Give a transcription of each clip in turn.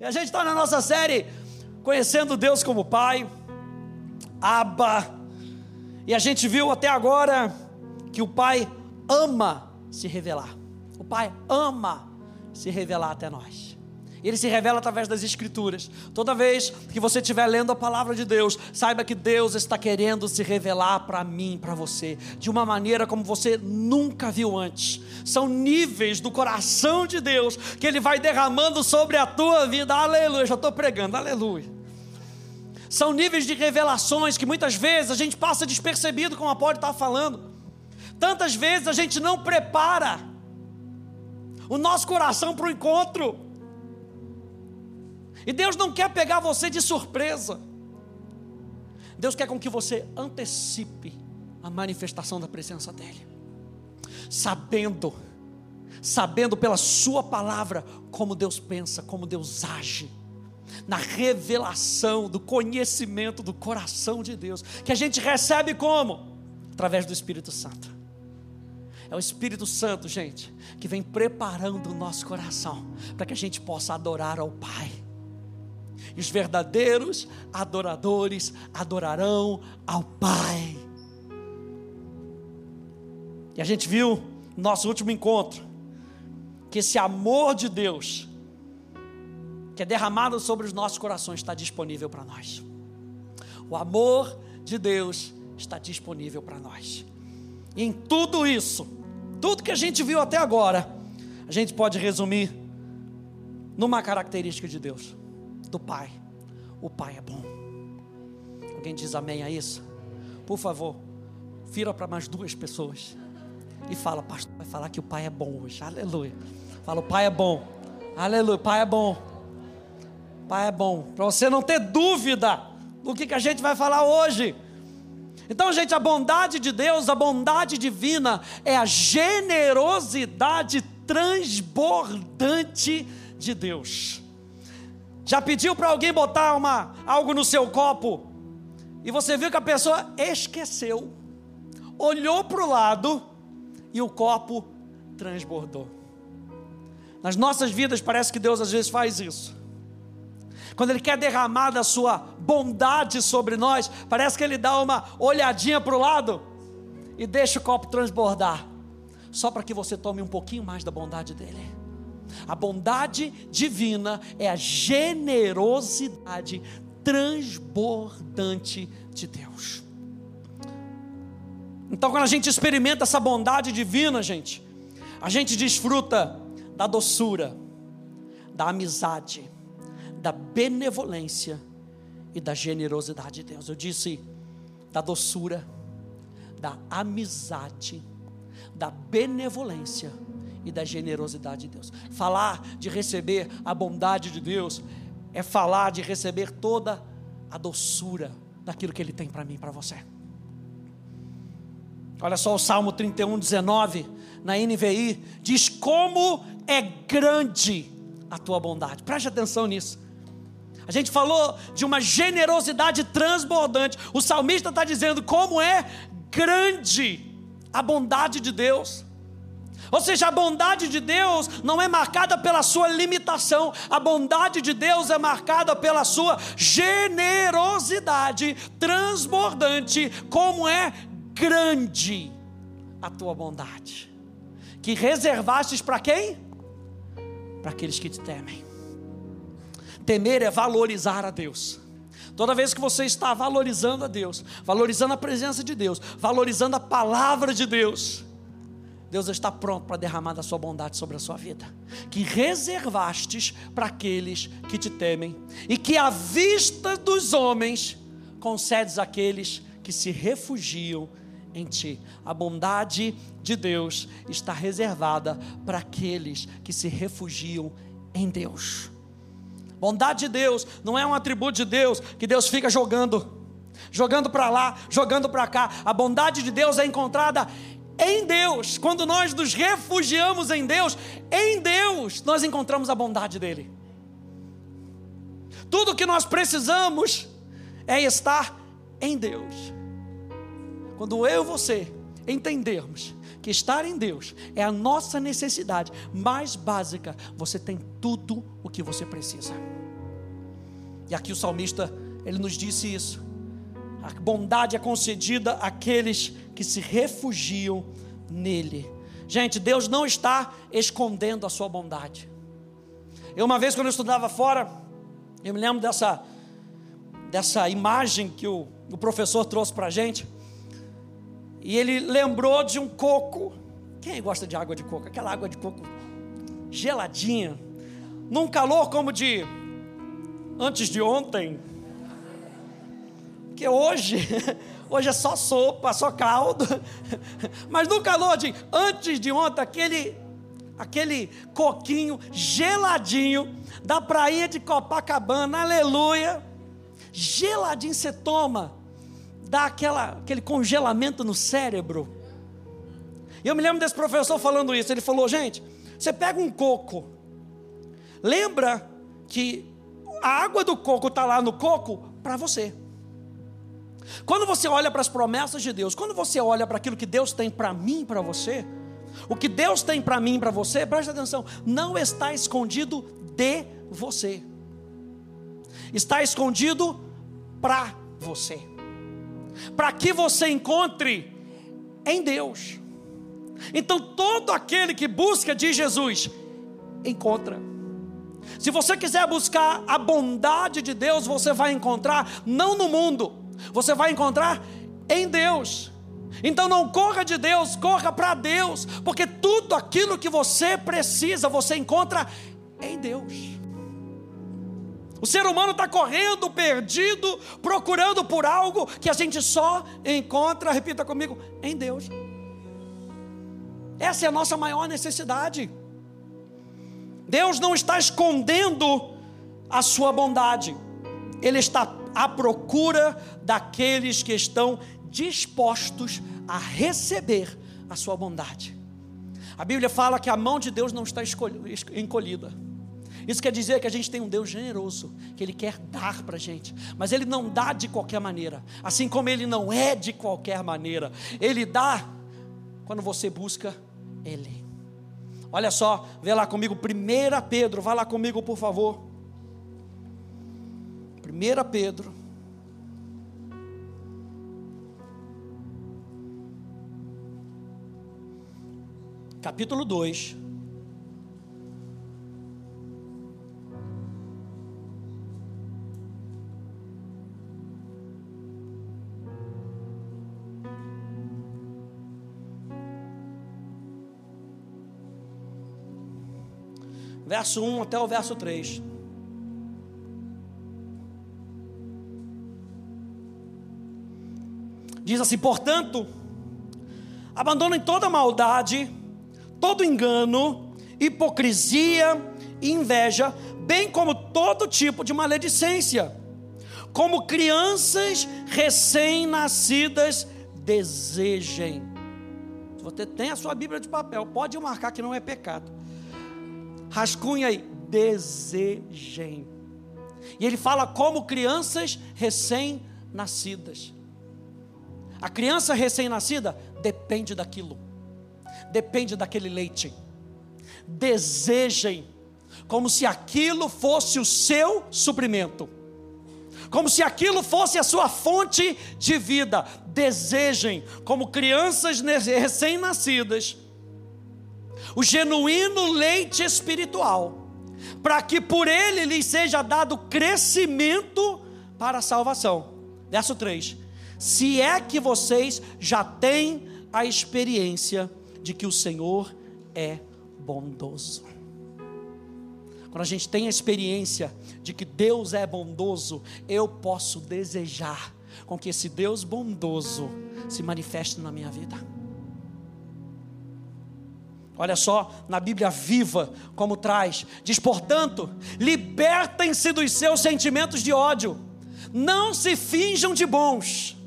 E a gente está na nossa série Conhecendo Deus como Pai, Abba. E a gente viu até agora que o Pai ama se revelar. O Pai ama se revelar até nós. Ele se revela através das Escrituras. Toda vez que você estiver lendo a palavra de Deus, saiba que Deus está querendo se revelar para mim, para você, de uma maneira como você nunca viu antes. São níveis do coração de Deus que Ele vai derramando sobre a tua vida. Aleluia, já estou pregando, aleluia. São níveis de revelações que muitas vezes a gente passa despercebido, como a pode estar falando. Tantas vezes a gente não prepara o nosso coração para o encontro. E Deus não quer pegar você de surpresa. Deus quer com que você antecipe a manifestação da presença dEle, sabendo, sabendo pela Sua palavra como Deus pensa, como Deus age, na revelação do conhecimento do coração de Deus, que a gente recebe como? Através do Espírito Santo. É o Espírito Santo, gente, que vem preparando o nosso coração para que a gente possa adorar ao Pai os verdadeiros adoradores adorarão ao Pai. E a gente viu no nosso último encontro que esse amor de Deus, que é derramado sobre os nossos corações, está disponível para nós. O amor de Deus está disponível para nós. E em tudo isso, tudo que a gente viu até agora, a gente pode resumir numa característica de Deus do Pai. O Pai é bom. Alguém diz amém a isso? Por favor, vira para mais duas pessoas e fala, pastor, vai falar que o Pai é bom hoje. Aleluia. Fala, o Pai é bom. Aleluia, Pai é bom. Pai é bom. Para você não ter dúvida do que, que a gente vai falar hoje. Então, gente, a bondade de Deus, a bondade divina, é a generosidade transbordante de Deus. Já pediu para alguém botar uma, algo no seu copo e você viu que a pessoa esqueceu, olhou para o lado e o copo transbordou. Nas nossas vidas parece que Deus às vezes faz isso. Quando Ele quer derramar da sua bondade sobre nós, parece que Ele dá uma olhadinha para o lado e deixa o copo transbordar, só para que você tome um pouquinho mais da bondade dEle. A bondade divina é a generosidade transbordante de Deus. Então, quando a gente experimenta essa bondade divina, gente, a gente desfruta da doçura, da amizade, da benevolência e da generosidade de Deus. Eu disse da doçura, da amizade, da benevolência e da generosidade de Deus. Falar de receber a bondade de Deus é falar de receber toda a doçura daquilo que Ele tem para mim e para você. Olha só o Salmo 31, 19, na NVI, diz: Como é grande a tua bondade. Preste atenção nisso. A gente falou de uma generosidade transbordante. O salmista está dizendo como é grande a bondade de Deus. Ou seja, a bondade de Deus não é marcada pela sua limitação, a bondade de Deus é marcada pela sua generosidade transbordante, como é grande a tua bondade, que reservastes para quem? Para aqueles que te temem. Temer é valorizar a Deus. Toda vez que você está valorizando a Deus, valorizando a presença de Deus, valorizando a palavra de Deus, Deus está pronto para derramar da sua bondade sobre a sua vida, que reservastes para aqueles que te temem, e que à vista dos homens concedes àqueles que se refugiam em ti. A bondade de Deus está reservada para aqueles que se refugiam em Deus. Bondade de Deus não é um atributo de Deus que Deus fica jogando, jogando para lá, jogando para cá. A bondade de Deus é encontrada em Deus, quando nós nos refugiamos em Deus, em Deus nós encontramos a bondade dEle. Tudo o que nós precisamos é estar em Deus. Quando eu e você entendermos que estar em Deus é a nossa necessidade mais básica, você tem tudo o que você precisa. E aqui o salmista, ele nos disse isso. A bondade é concedida àqueles que se refugiam nele. Gente, Deus não está escondendo a sua bondade. Eu uma vez quando eu estudava fora, eu me lembro dessa dessa imagem que o, o professor trouxe para a gente. E ele lembrou de um coco. Quem gosta de água de coco? Aquela água de coco geladinha, num calor como de antes de ontem. Que hoje, hoje é só sopa, só caldo. Mas no calor de antes de ontem, aquele aquele coquinho geladinho da praia de Copacabana, aleluia. Geladinho você toma, dá aquela, aquele congelamento no cérebro. E eu me lembro desse professor falando isso. Ele falou: gente, você pega um coco, lembra que a água do coco está lá no coco para você. Quando você olha para as promessas de Deus, quando você olha para aquilo que Deus tem para mim e para você, o que Deus tem para mim e para você, preste atenção, não está escondido de você, está escondido para você, para que você encontre em Deus. Então, todo aquele que busca de Jesus, encontra. Se você quiser buscar a bondade de Deus, você vai encontrar não no mundo, você vai encontrar em Deus. Então não corra de Deus, corra para Deus, porque tudo aquilo que você precisa, você encontra em Deus. O ser humano está correndo, perdido, procurando por algo que a gente só encontra, repita comigo, em Deus. Essa é a nossa maior necessidade. Deus não está escondendo a sua bondade, Ele está à procura daqueles que estão dispostos a receber a sua bondade. A Bíblia fala que a mão de Deus não está encolhida. Isso quer dizer que a gente tem um Deus generoso, que Ele quer dar para a gente, mas Ele não dá de qualquer maneira, assim como Ele não é de qualquer maneira, Ele dá quando você busca Ele. Olha só, vê lá comigo, 1 Pedro, vá lá comigo, por favor. 1 Pedro. Capítulo 2. verso 1 até o verso 3. Diz assim: portanto, abandonem toda maldade, todo engano, hipocrisia e inveja, bem como todo tipo de maledicência. Como crianças recém-nascidas desejem. Se você tem a sua Bíblia de papel, pode marcar que não é pecado rascunha aí, desejem. E ele fala como crianças recém-nascidas. A criança recém-nascida depende daquilo, depende daquele leite. Desejem, como se aquilo fosse o seu suprimento, como se aquilo fosse a sua fonte de vida. Desejem, como crianças recém-nascidas o genuíno leite espiritual, para que por ele lhes seja dado crescimento para a salvação. Verso 3: Se é que vocês já têm a experiência de que o Senhor é bondoso. Quando a gente tem a experiência de que Deus é bondoso, eu posso desejar com que esse Deus bondoso se manifeste na minha vida. Olha só, na Bíblia viva, como traz: diz, portanto, libertem-se dos seus sentimentos de ódio, não se finjam de bons,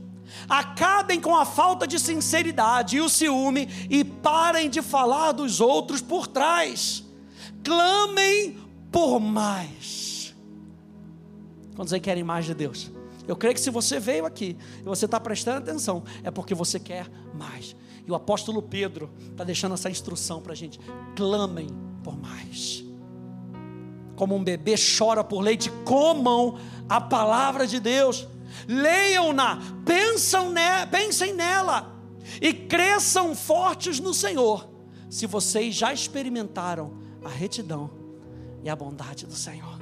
acabem com a falta de sinceridade e o ciúme e parem de falar dos outros por trás, clamem por mais. Quantos aí querem mais de Deus? Eu creio que se você veio aqui e você está prestando atenção, é porque você quer mais. E o apóstolo Pedro está deixando essa instrução para a gente: clamem por mais. como um bebê chora por leite, comam a palavra de Deus, leiam-na, ne, pensem nela e cresçam fortes no Senhor, se vocês já experimentaram a retidão e a bondade do Senhor.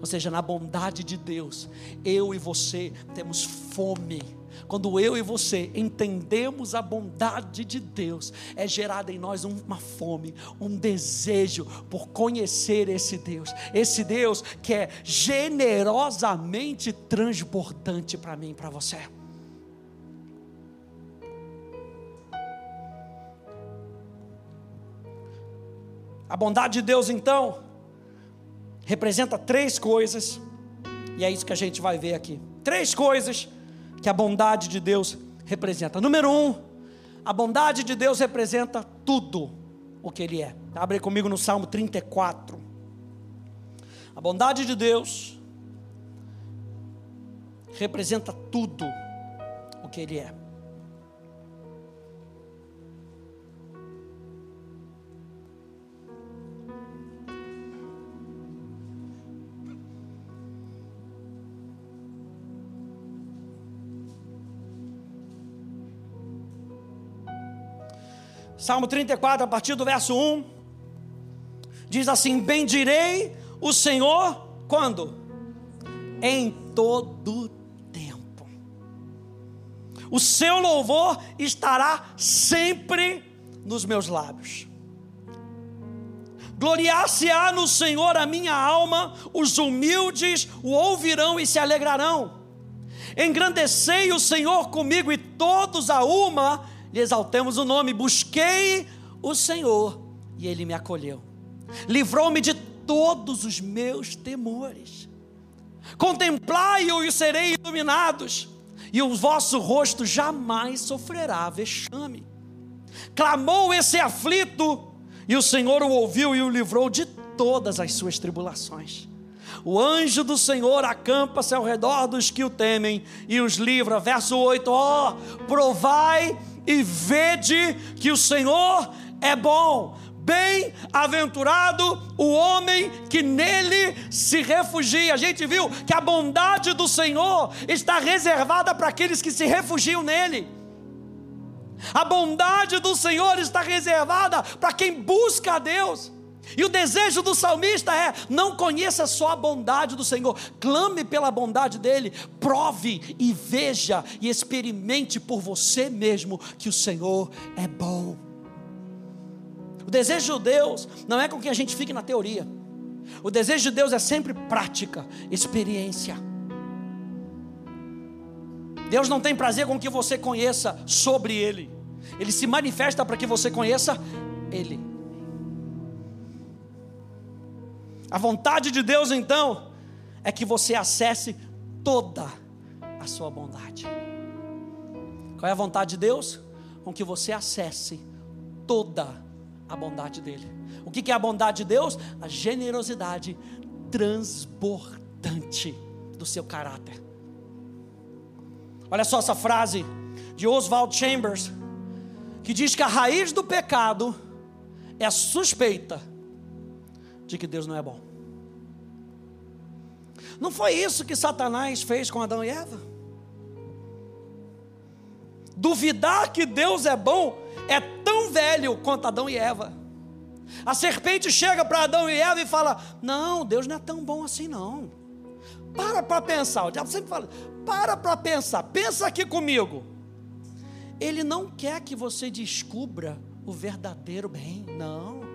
Ou seja, na bondade de Deus, eu e você temos fome quando eu e você entendemos a bondade de Deus, é gerada em nós uma fome, um desejo por conhecer esse Deus, esse Deus que é generosamente transportante para mim e para você. A bondade de Deus, então, representa três coisas, e é isso que a gente vai ver aqui. Três coisas que a bondade de Deus representa. Número um, a bondade de Deus representa tudo o que Ele é. Abre comigo no Salmo 34. A bondade de Deus representa tudo o que Ele é. Salmo 34, a partir do verso 1, diz assim: Bendirei o Senhor quando? Em todo tempo. O seu louvor estará sempre nos meus lábios. Gloriar-se-á no Senhor a minha alma, os humildes o ouvirão e se alegrarão. Engrandecei o Senhor comigo e todos a uma lhe exaltemos o nome. Busquei o Senhor e ele me acolheu, livrou-me de todos os meus temores. Contemplai-o e serei iluminados, e o vosso rosto jamais sofrerá vexame. Clamou esse aflito, e o Senhor o ouviu e o livrou de todas as suas tribulações. O anjo do Senhor acampa-se ao redor dos que o temem e os livra. Verso 8: Ó, oh, provai e vede que o Senhor é bom. Bem-aventurado o homem que nele se refugia. A gente viu que a bondade do Senhor está reservada para aqueles que se refugiam nele. A bondade do Senhor está reservada para quem busca a Deus. E o desejo do salmista é: não conheça só a bondade do Senhor, clame pela bondade dele, prove e veja e experimente por você mesmo que o Senhor é bom. O desejo de Deus não é com que a gente fique na teoria, o desejo de Deus é sempre prática, experiência. Deus não tem prazer com que você conheça sobre Ele, Ele se manifesta para que você conheça Ele. A vontade de Deus, então, é que você acesse toda a sua bondade. Qual é a vontade de Deus? Com que você acesse toda a bondade dele. O que é a bondade de Deus? A generosidade transbordante do seu caráter. Olha só essa frase de Oswald Chambers, que diz que a raiz do pecado é a suspeita de que Deus não é bom. Não foi isso que Satanás fez com Adão e Eva? Duvidar que Deus é bom é tão velho quanto Adão e Eva. A serpente chega para Adão e Eva e fala: Não, Deus não é tão bom assim, não. Para para pensar. O diabo sempre fala: Para para pensar. Pensa aqui comigo. Ele não quer que você descubra o verdadeiro bem, não.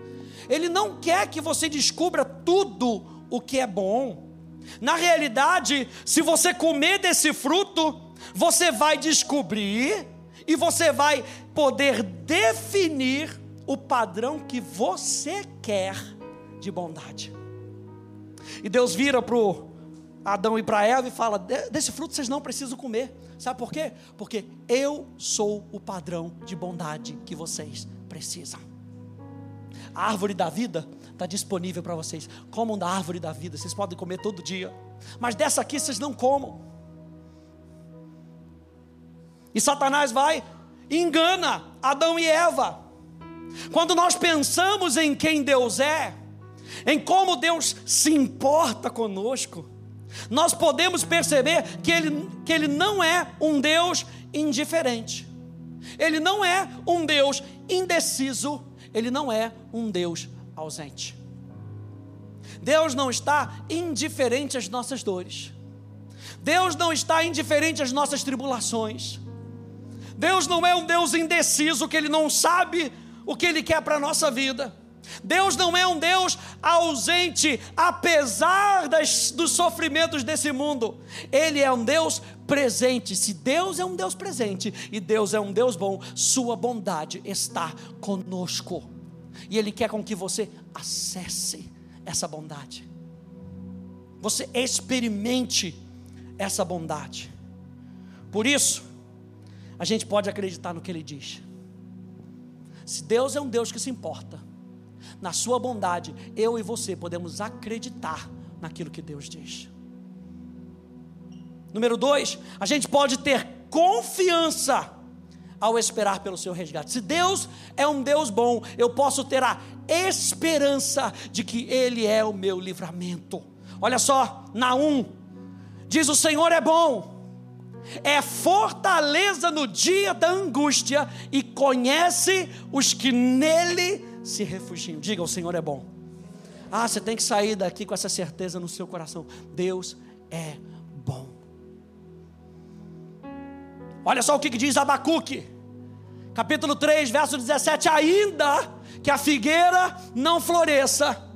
Ele não quer que você descubra tudo o que é bom. Na realidade, se você comer desse fruto, você vai descobrir e você vai poder definir o padrão que você quer de bondade. E Deus vira para Adão e para Eva e fala: desse fruto vocês não precisam comer. Sabe por quê? Porque eu sou o padrão de bondade que vocês precisam. A árvore da vida está disponível para vocês. Comam da árvore da vida, vocês podem comer todo dia. Mas dessa aqui vocês não comam. E Satanás vai e engana Adão e Eva. Quando nós pensamos em quem Deus é, em como Deus se importa conosco, nós podemos perceber que ele, que ele não é um Deus indiferente, Ele não é um Deus indeciso, Ele não é um Deus ausente. Deus não está indiferente às nossas dores, Deus não está indiferente às nossas tribulações, Deus não é um Deus indeciso que Ele não sabe o que Ele quer para a nossa vida. Deus não é um Deus ausente, apesar das, dos sofrimentos desse mundo. Ele é um Deus presente. Se Deus é um Deus presente e Deus é um Deus bom, Sua bondade está conosco. E Ele quer com que você acesse essa bondade. Você experimente essa bondade. Por isso, a gente pode acreditar no que Ele diz. Se Deus é um Deus que se importa, na sua bondade, eu e você podemos acreditar naquilo que Deus diz. Número dois, a gente pode ter confiança ao esperar pelo seu resgate. Se Deus é um Deus bom, eu posso ter a esperança de que Ele é o meu livramento. Olha só, Naum diz: O Senhor é bom, é fortaleza no dia da angústia e conhece os que nele se refugiam. Diga: O Senhor é bom. Ah, você tem que sair daqui com essa certeza no seu coração: Deus é bom. Olha só o que diz Abacuque, capítulo 3, verso 17: Ainda que a figueira não floresça,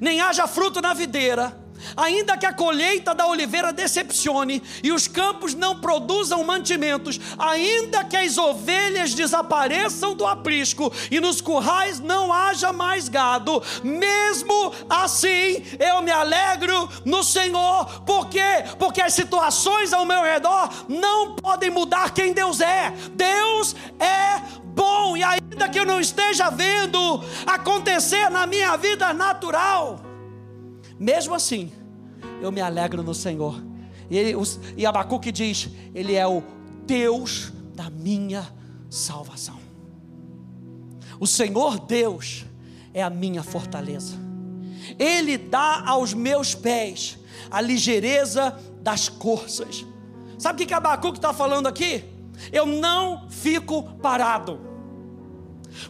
nem haja fruto na videira, Ainda que a colheita da oliveira decepcione e os campos não produzam mantimentos, ainda que as ovelhas desapareçam do aprisco e nos currais não haja mais gado, mesmo assim eu me alegro no Senhor, por quê? Porque as situações ao meu redor não podem mudar quem Deus é. Deus é bom e ainda que eu não esteja vendo acontecer na minha vida natural, mesmo assim, eu me alegro no Senhor. E, e Abacuque diz: Ele é o Deus da minha salvação. O Senhor Deus é a minha fortaleza. Ele dá aos meus pés a ligeireza das corças. Sabe o que Abacuque está falando aqui? Eu não fico parado.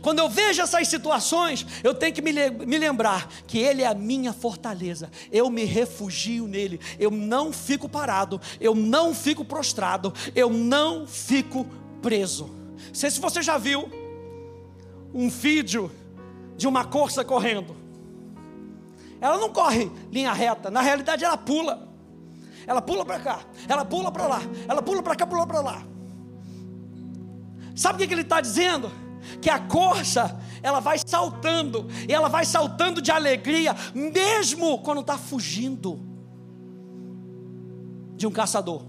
Quando eu vejo essas situações, eu tenho que me, lembrar que Ele é a minha fortaleza. Eu me refugio nele. Eu não fico parado. Eu não fico prostrado. Eu não fico preso. Não sei se você já viu um vídeo de uma corça correndo. Ela não corre linha reta. Na realidade, ela pula. Ela pula para cá. Ela pula para lá. Ela pula para cá, pula para lá. Sabe o que ele está dizendo? Que a corça ela vai saltando, e ela vai saltando de alegria, mesmo quando está fugindo de um caçador.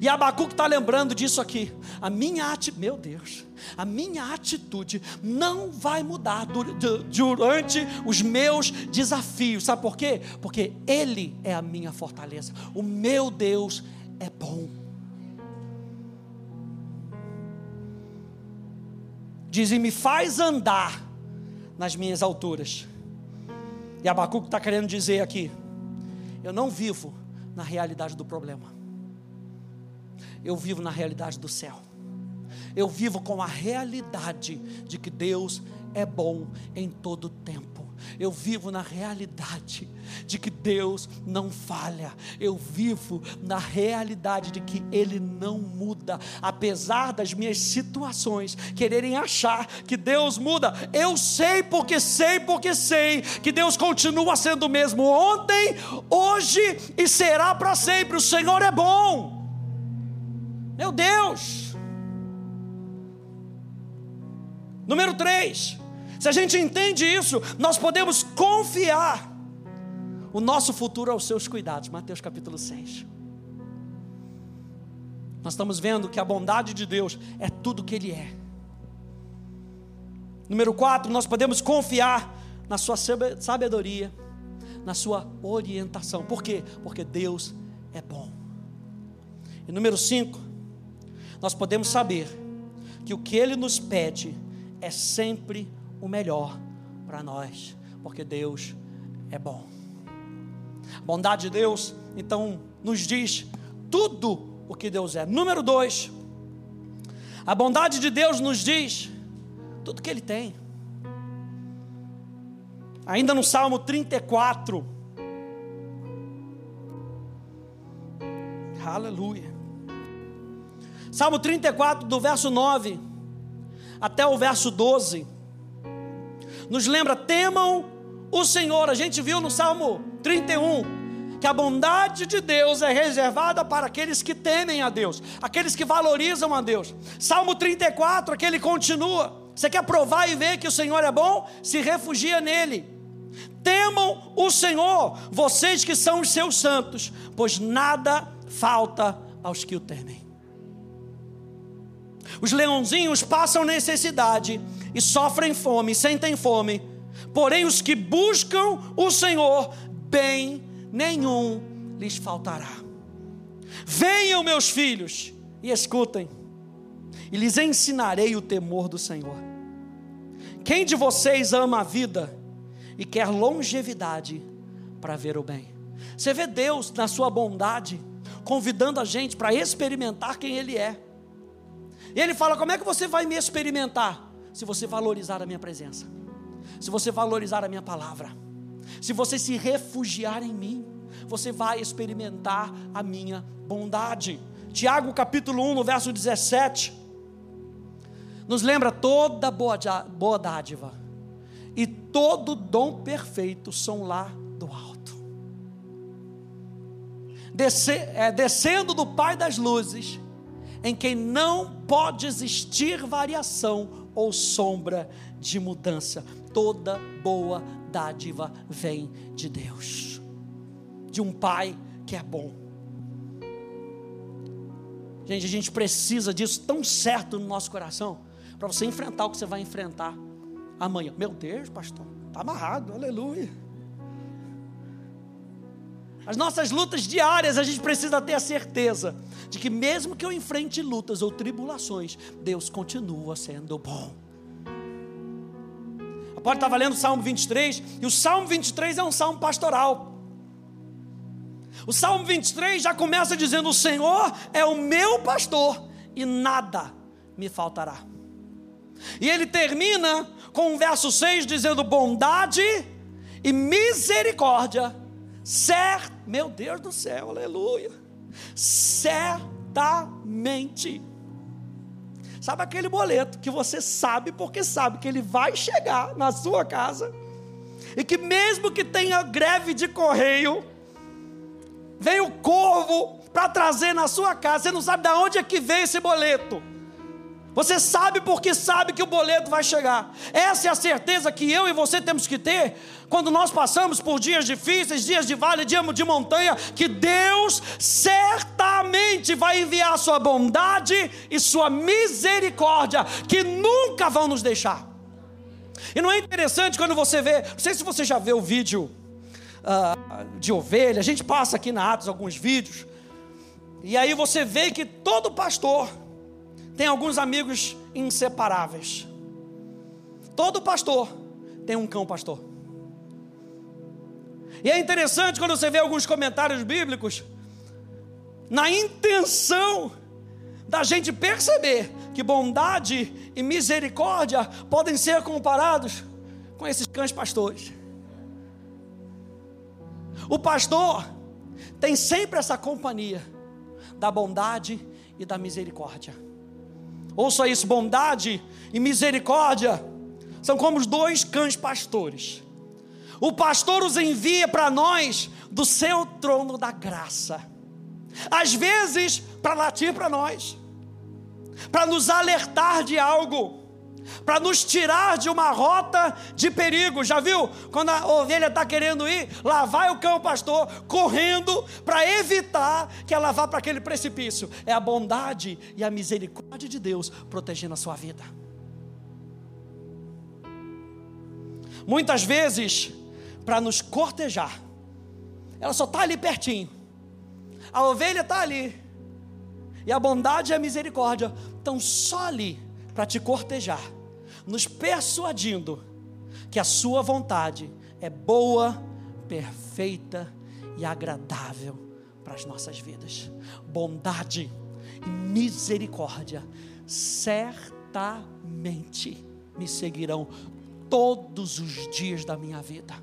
E Abacuque está lembrando disso aqui. A minha atitude, meu Deus, a minha atitude não vai mudar durante os meus desafios. Sabe por quê? Porque Ele é a minha fortaleza. O meu Deus é bom. Diz: e me faz andar nas minhas alturas. E Abacuque está querendo dizer aqui: eu não vivo na realidade do problema, eu vivo na realidade do céu. Eu vivo com a realidade de que Deus é bom em todo tempo eu vivo na realidade de que Deus não falha, eu vivo na realidade de que Ele não muda, apesar das minhas situações quererem achar que Deus muda, eu sei porque sei, porque sei que Deus continua sendo o mesmo ontem, hoje e será para sempre. O Senhor é bom, meu Deus. Número 3. Se a gente entende isso, nós podemos confiar o nosso futuro aos seus cuidados. Mateus capítulo 6. Nós estamos vendo que a bondade de Deus é tudo que Ele é. Número 4, nós podemos confiar na Sua sabedoria, na Sua orientação. Por quê? Porque Deus é bom. E número 5, nós podemos saber que o que Ele nos pede é sempre o melhor para nós, Porque Deus é bom. A bondade de Deus, então, nos diz tudo o que Deus é. Número dois, a bondade de Deus nos diz tudo que Ele tem. Ainda no Salmo 34, aleluia. Salmo 34, do verso 9 até o verso 12, nos lembra: temam o Senhor. A gente viu no Salmo 31 que a bondade de Deus é reservada para aqueles que temem a Deus, aqueles que valorizam a Deus. Salmo 34, aquele continua. Você quer provar e ver que o Senhor é bom? Se refugia nele. Temam o Senhor, vocês que são os seus santos, pois nada falta aos que o temem. Os leãozinhos passam necessidade e sofrem fome, sentem fome. Porém, os que buscam o Senhor, bem nenhum lhes faltará. Venham, meus filhos, e escutem, e lhes ensinarei o temor do Senhor. Quem de vocês ama a vida e quer longevidade para ver o bem? Você vê Deus, na sua bondade, convidando a gente para experimentar quem Ele é. E ele fala: Como é que você vai me experimentar? Se você valorizar a minha presença, se você valorizar a minha palavra, se você se refugiar em mim, você vai experimentar a minha bondade. Tiago capítulo 1, no verso 17, nos lembra toda boa, boa dádiva e todo dom perfeito são lá do alto. Desce, é, descendo do Pai das luzes, em quem não pode existir variação ou sombra de mudança. Toda boa dádiva vem de Deus, de um Pai que é bom. Gente, a gente precisa disso tão certo no nosso coração, para você enfrentar o que você vai enfrentar amanhã. Meu Deus, pastor, está amarrado, aleluia. As nossas lutas diárias, a gente precisa ter a certeza de que, mesmo que eu enfrente lutas ou tribulações, Deus continua sendo bom. A Pode estar lendo o Salmo 23, e o Salmo 23 é um salmo pastoral. O Salmo 23 já começa dizendo: O Senhor é o meu pastor, e nada me faltará. E ele termina com o verso 6 dizendo: Bondade e misericórdia Certo, meu Deus do céu, aleluia. Certamente. Sabe aquele boleto que você sabe porque sabe que ele vai chegar na sua casa e que mesmo que tenha greve de correio, vem o corvo para trazer na sua casa, você não sabe de onde é que vem esse boleto. Você sabe porque sabe que o boleto vai chegar. Essa é a certeza que eu e você temos que ter quando nós passamos por dias difíceis, dias de vale, dias de montanha, que Deus certamente vai enviar a sua bondade e sua misericórdia, que nunca vão nos deixar. E não é interessante quando você vê, não sei se você já viu o vídeo uh, de ovelha, a gente passa aqui na Atos alguns vídeos, e aí você vê que todo pastor, tem alguns amigos inseparáveis. Todo pastor tem um cão pastor. E é interessante quando você vê alguns comentários bíblicos, na intenção da gente perceber que bondade e misericórdia podem ser comparados com esses cães pastores. O pastor tem sempre essa companhia da bondade e da misericórdia. Ouça isso: bondade e misericórdia. São como os dois cães pastores. O pastor os envia para nós do seu trono da graça, às vezes para latir para nós, para nos alertar de algo para nos tirar de uma rota de perigo. Já viu? Quando a ovelha está querendo ir, lá vai o cão pastor correndo para evitar que ela vá para aquele precipício. É a bondade e a misericórdia de Deus protegendo a sua vida. Muitas vezes, para nos cortejar, ela só está ali pertinho. A ovelha está ali. E a bondade e a misericórdia estão só ali para te cortejar nos persuadindo que a sua vontade é boa, perfeita e agradável para as nossas vidas. Bondade e misericórdia certamente me seguirão todos os dias da minha vida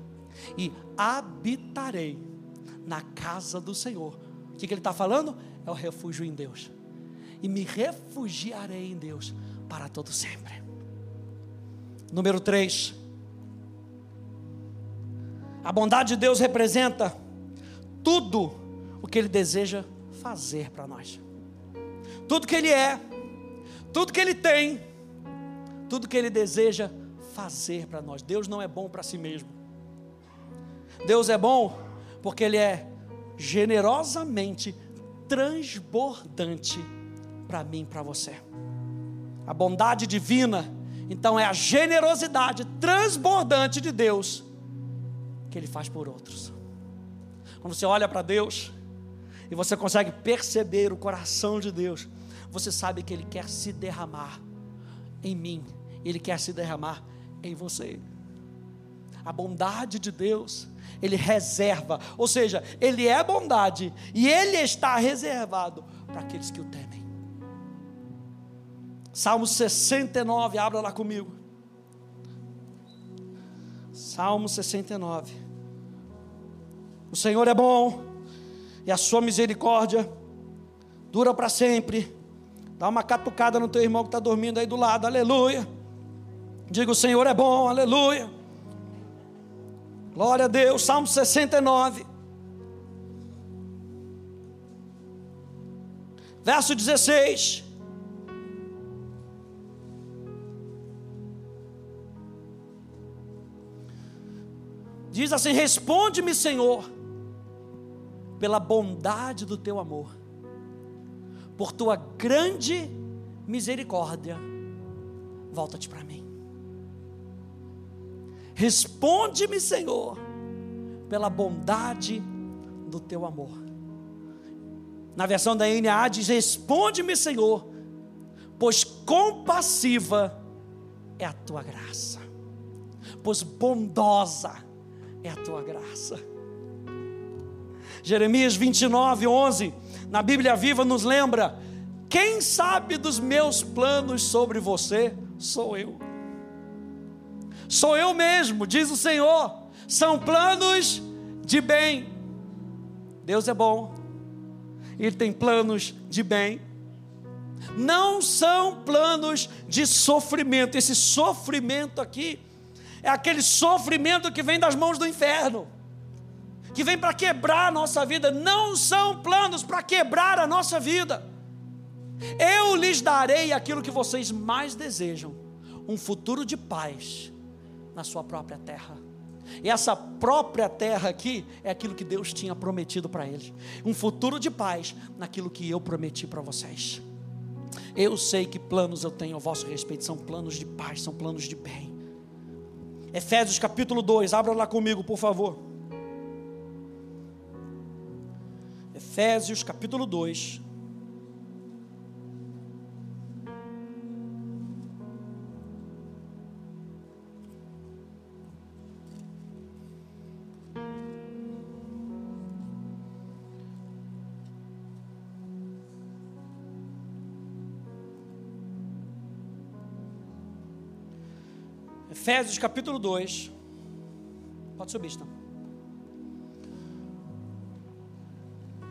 e habitarei na casa do Senhor. O que, que ele está falando? É o refúgio em Deus. E me refugiarei em Deus para todo sempre. Número 3. A bondade de Deus representa tudo o que Ele deseja fazer para nós. Tudo que Ele é, tudo que Ele tem, tudo que Ele deseja fazer para nós. Deus não é bom para si mesmo. Deus é bom porque Ele é generosamente transbordante para mim e para você. A bondade divina, então, é a generosidade transbordante de Deus que Ele faz por outros. Quando você olha para Deus e você consegue perceber o coração de Deus, você sabe que Ele quer se derramar em mim, Ele quer se derramar em você. A bondade de Deus, Ele reserva, ou seja, Ele é bondade e Ele está reservado para aqueles que o temem. Salmo 69, abra lá comigo. Salmo 69. O Senhor é bom e a sua misericórdia dura para sempre. Dá uma catucada no teu irmão que está dormindo aí do lado, aleluia. Diga: O Senhor é bom, aleluia. Glória a Deus, Salmo 69. Verso 16. Diz assim: Responde-me, Senhor, pela bondade do teu amor, por tua grande misericórdia, volta-te para mim. Responde-me, Senhor, pela bondade do teu amor. Na versão da NA diz: Responde-me, Senhor, pois compassiva é a tua graça, pois bondosa é a tua graça. Jeremias 29, 11, na Bíblia Viva nos lembra: quem sabe dos meus planos sobre você sou eu. Sou eu mesmo, diz o Senhor. São planos de bem. Deus é bom, Ele tem planos de bem. Não são planos de sofrimento. Esse sofrimento aqui é aquele sofrimento que vem das mãos do inferno, que vem para quebrar a nossa vida. Não são planos para quebrar a nossa vida. Eu lhes darei aquilo que vocês mais desejam: um futuro de paz na sua própria terra. E essa própria terra aqui é aquilo que Deus tinha prometido para eles. Um futuro de paz naquilo que eu prometi para vocês. Eu sei que planos eu tenho a vosso respeito, são planos de paz, são planos de bem. Efésios capítulo 2, abra lá comigo, por favor. Efésios capítulo 2. Efésios capítulo 2. Pode subir, está.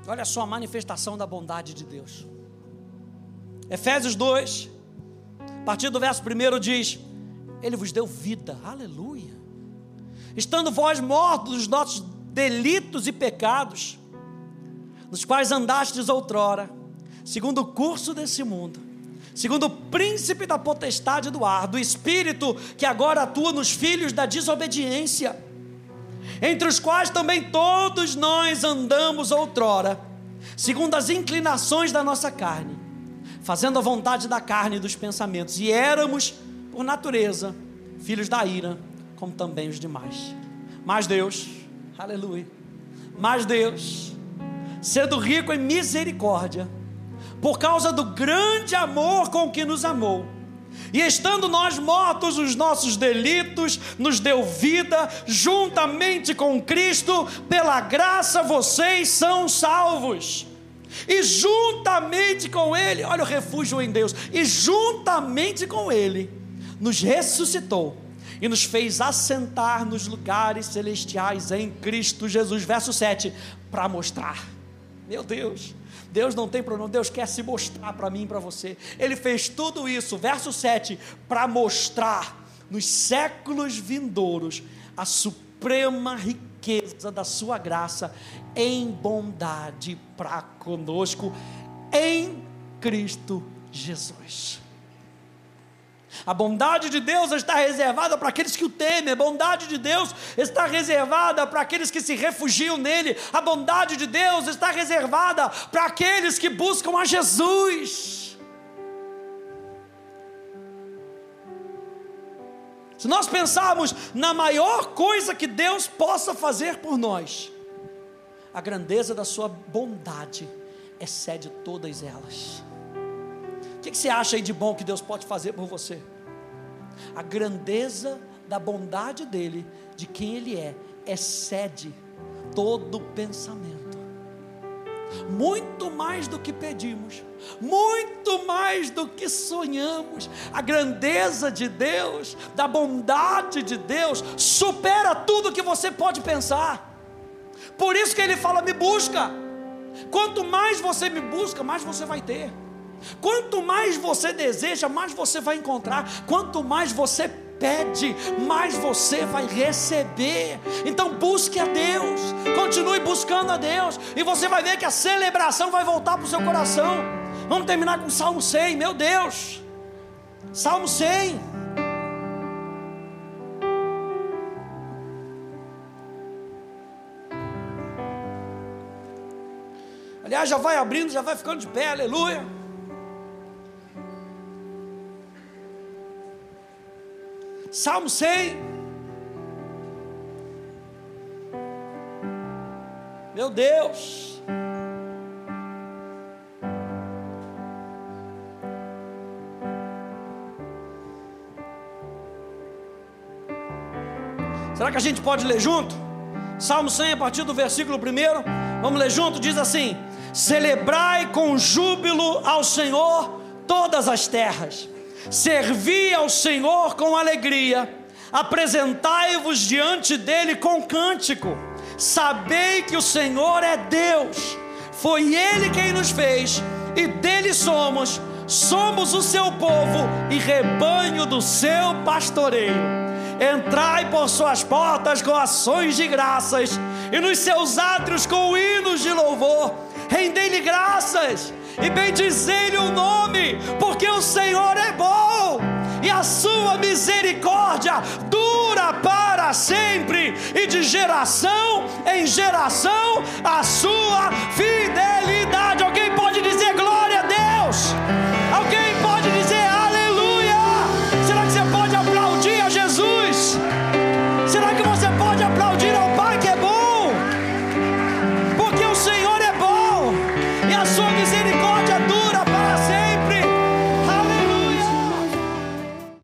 Olha só a manifestação da bondade de Deus. Efésios 2, a partir do verso 1 diz: Ele vos deu vida, aleluia. Estando vós mortos dos nossos delitos e pecados, nos quais andastes outrora, segundo o curso desse mundo segundo o príncipe da potestade do ar, do espírito que agora atua nos filhos da desobediência, entre os quais também todos nós andamos outrora, segundo as inclinações da nossa carne, fazendo a vontade da carne e dos pensamentos, e éramos, por natureza, filhos da ira, como também os demais. Mas Deus, aleluia, mas Deus, sendo rico em misericórdia, por causa do grande amor com que nos amou, E estando nós mortos os nossos delitos, nos deu vida juntamente com Cristo, pela graça vocês são salvos. E juntamente com Ele, olha o refúgio em Deus, e juntamente com Ele, nos ressuscitou e nos fez assentar nos lugares celestiais em Cristo Jesus. Verso 7, para mostrar. Meu Deus, Deus não tem problema, Deus quer se mostrar para mim e para você. Ele fez tudo isso, verso 7, para mostrar nos séculos vindouros a suprema riqueza da sua graça em bondade para conosco em Cristo Jesus. A bondade de Deus está reservada para aqueles que o temem, a bondade de Deus está reservada para aqueles que se refugiam nele, a bondade de Deus está reservada para aqueles que buscam a Jesus. Se nós pensarmos na maior coisa que Deus possa fazer por nós, a grandeza da Sua bondade excede todas elas. Que, que você acha aí de bom que Deus pode fazer por você? A grandeza da bondade dele, de quem ele é, excede todo pensamento. Muito mais do que pedimos, muito mais do que sonhamos. A grandeza de Deus, da bondade de Deus, supera tudo que você pode pensar. Por isso que ele fala: me busca. Quanto mais você me busca, mais você vai ter. Quanto mais você deseja, mais você vai encontrar. Quanto mais você pede, mais você vai receber. Então busque a Deus, continue buscando a Deus, e você vai ver que a celebração vai voltar para o seu coração. Vamos terminar com Salmo 100, meu Deus. Salmo 100. Aliás, já vai abrindo, já vai ficando de pé, aleluia. Salmo 100. Meu Deus. Será que a gente pode ler junto? Salmo 100, a partir do versículo 1. Vamos ler junto? Diz assim: Celebrai com júbilo ao Senhor todas as terras servi ao Senhor com alegria, apresentai-vos diante dele com cântico, sabei que o Senhor é Deus, foi Ele quem nos fez e dele somos, somos o seu povo e rebanho do seu pastoreio. Entrai por suas portas com ações de graças e nos seus átrios com hinos de louvor. Rendei-lhe graças e bendizei-lhe o nome, porque o Senhor é bom e a sua misericórdia dura para sempre, e de geração em geração a sua fidelidade